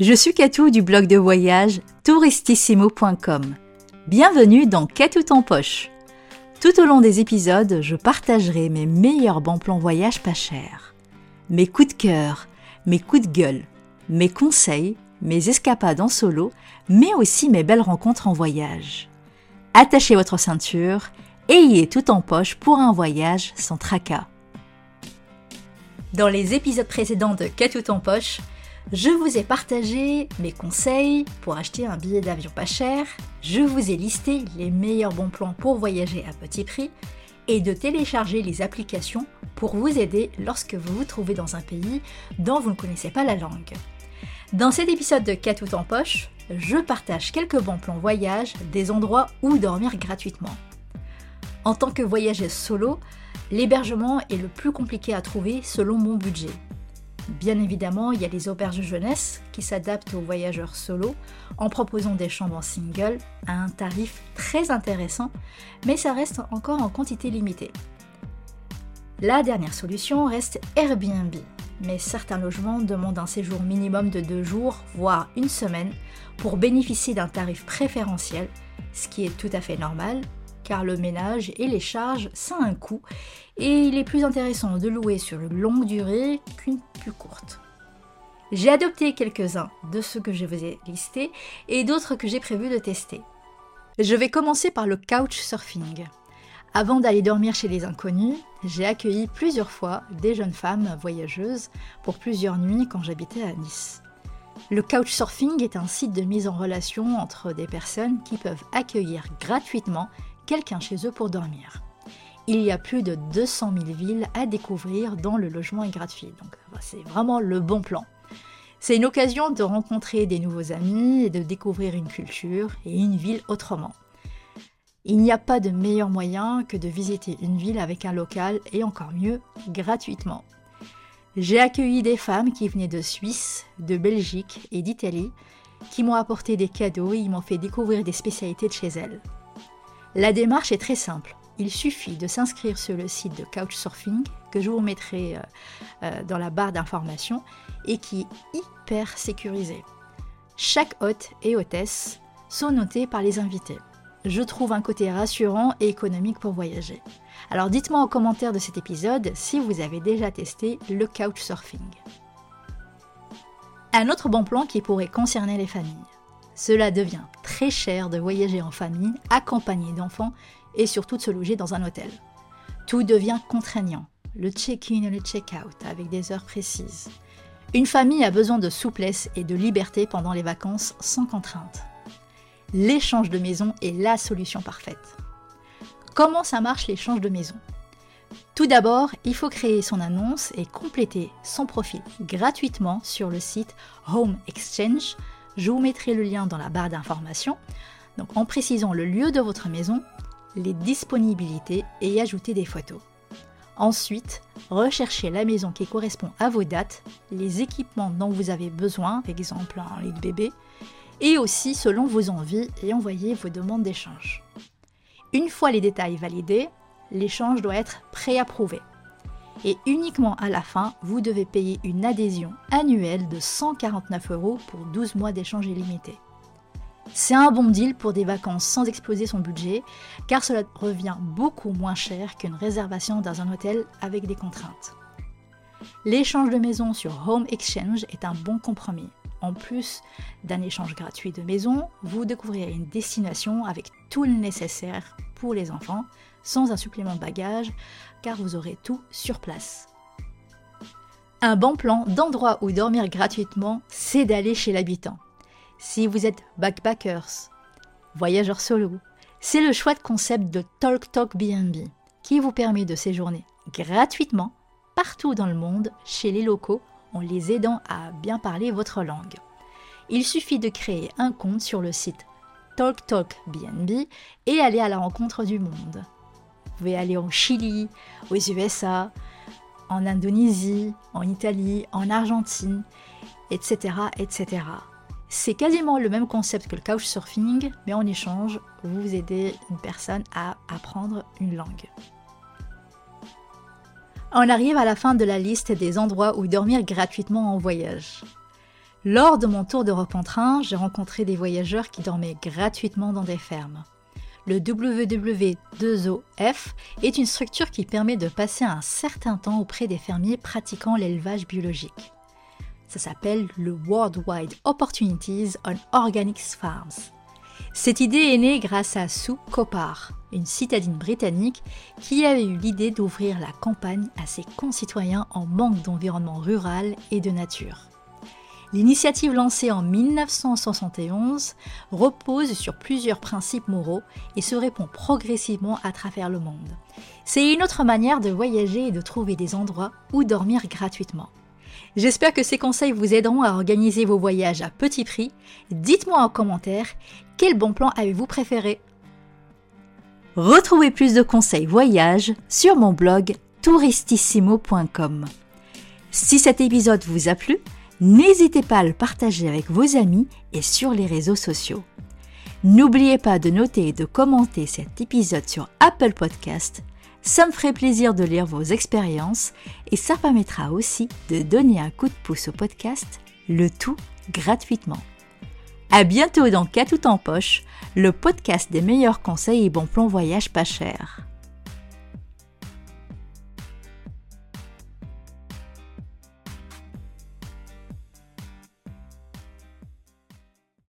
Je suis Katou du blog de voyage touristissimo.com. Bienvenue dans Katou en poche. Tout au long des épisodes, je partagerai mes meilleurs bons plans voyage pas chers, mes coups de cœur, mes coups de gueule, mes conseils, mes escapades en solo, mais aussi mes belles rencontres en voyage. Attachez votre ceinture, ayez tout en poche pour un voyage sans tracas. Dans les épisodes précédents de Katou en poche, je vous ai partagé mes conseils pour acheter un billet d'avion pas cher, je vous ai listé les meilleurs bons plans pour voyager à petit prix et de télécharger les applications pour vous aider lorsque vous vous trouvez dans un pays dont vous ne connaissez pas la langue. Dans cet épisode de 4 en poche, je partage quelques bons plans voyage des endroits où dormir gratuitement. En tant que voyageuse solo, l'hébergement est le plus compliqué à trouver selon mon budget. Bien évidemment, il y a les auberges jeunesse qui s'adaptent aux voyageurs solo en proposant des chambres en single à un tarif très intéressant, mais ça reste encore en quantité limitée. La dernière solution reste Airbnb, mais certains logements demandent un séjour minimum de deux jours, voire une semaine, pour bénéficier d'un tarif préférentiel, ce qui est tout à fait normal car le ménage et les charges, ça un coût, et il est plus intéressant de louer sur une longue durée qu'une plus courte. J'ai adopté quelques-uns de ceux que je vous ai listés et d'autres que j'ai prévu de tester. Je vais commencer par le couchsurfing. Avant d'aller dormir chez les inconnus, j'ai accueilli plusieurs fois des jeunes femmes voyageuses pour plusieurs nuits quand j'habitais à Nice. Le couchsurfing est un site de mise en relation entre des personnes qui peuvent accueillir gratuitement quelqu'un chez eux pour dormir. Il y a plus de 200 000 villes à découvrir dont le logement est gratuit. Donc c'est vraiment le bon plan. C'est une occasion de rencontrer des nouveaux amis et de découvrir une culture et une ville autrement. Il n'y a pas de meilleur moyen que de visiter une ville avec un local et encore mieux, gratuitement. J'ai accueilli des femmes qui venaient de Suisse, de Belgique et d'Italie, qui m'ont apporté des cadeaux et m'ont fait découvrir des spécialités de chez elles. La démarche est très simple. Il suffit de s'inscrire sur le site de Couchsurfing, que je vous mettrai euh, euh, dans la barre d'information, et qui est hyper sécurisé. Chaque hôte et hôtesse sont notés par les invités. Je trouve un côté rassurant et économique pour voyager. Alors dites-moi en commentaire de cet épisode si vous avez déjà testé le couchsurfing. Un autre bon plan qui pourrait concerner les familles. Cela devient très cher de voyager en famille, accompagné d'enfants et surtout de se loger dans un hôtel. Tout devient contraignant, le check-in et le check-out avec des heures précises. Une famille a besoin de souplesse et de liberté pendant les vacances sans contrainte. L'échange de maison est la solution parfaite. Comment ça marche l'échange de maison? Tout d'abord, il faut créer son annonce et compléter son profil gratuitement sur le site Home Exchange je vous mettrai le lien dans la barre d'information. Donc en précisant le lieu de votre maison, les disponibilités et ajouter des photos. Ensuite, recherchez la maison qui correspond à vos dates, les équipements dont vous avez besoin, par exemple un lit de bébé, et aussi selon vos envies et envoyez vos demandes d'échange. Une fois les détails validés, l'échange doit être préapprouvé et uniquement à la fin, vous devez payer une adhésion annuelle de 149 euros pour 12 mois d'échange illimité. C'est un bon deal pour des vacances sans exploser son budget, car cela revient beaucoup moins cher qu'une réservation dans un hôtel avec des contraintes. L'échange de maison sur Home Exchange est un bon compromis. En plus d'un échange gratuit de maison, vous découvrirez une destination avec tout le nécessaire pour les enfants, sans un supplément de bagages, car vous aurez tout sur place. Un bon plan d'endroit où dormir gratuitement, c'est d'aller chez l'habitant. Si vous êtes backpackers, voyageurs solo, c'est le choix de concept de Talk Talk BNB qui vous permet de séjourner gratuitement partout dans le monde chez les locaux en les aidant à bien parler votre langue. Il suffit de créer un compte sur le site Talk Talk BNB et aller à la rencontre du monde. Vous pouvez aller en Chili, aux USA, en Indonésie, en Italie, en Argentine, etc. etc. C'est quasiment le même concept que le couchsurfing, mais en échange, vous aidez une personne à apprendre une langue. On arrive à la fin de la liste des endroits où dormir gratuitement en voyage. Lors de mon tour d'Europe en train, j'ai rencontré des voyageurs qui dormaient gratuitement dans des fermes. Le WW2OF est une structure qui permet de passer un certain temps auprès des fermiers pratiquant l'élevage biologique. Ça s'appelle le Worldwide Opportunities on Organic Farms. Cette idée est née grâce à Sue Copar, une citadine britannique qui avait eu l'idée d'ouvrir la campagne à ses concitoyens en manque d'environnement rural et de nature. L'initiative lancée en 1971 repose sur plusieurs principes moraux et se répond progressivement à travers le monde. C'est une autre manière de voyager et de trouver des endroits où dormir gratuitement. J'espère que ces conseils vous aideront à organiser vos voyages à petit prix. Dites-moi en commentaire quel bon plan avez-vous préféré? Retrouvez plus de conseils voyage sur mon blog touristissimo.com. Si cet épisode vous a plu, N'hésitez pas à le partager avec vos amis et sur les réseaux sociaux. N'oubliez pas de noter et de commenter cet épisode sur Apple Podcast. Ça me ferait plaisir de lire vos expériences et ça permettra aussi de donner un coup de pouce au podcast, le tout gratuitement. À bientôt dans Cas tout en poche, le podcast des meilleurs conseils et bons plans voyage pas chers.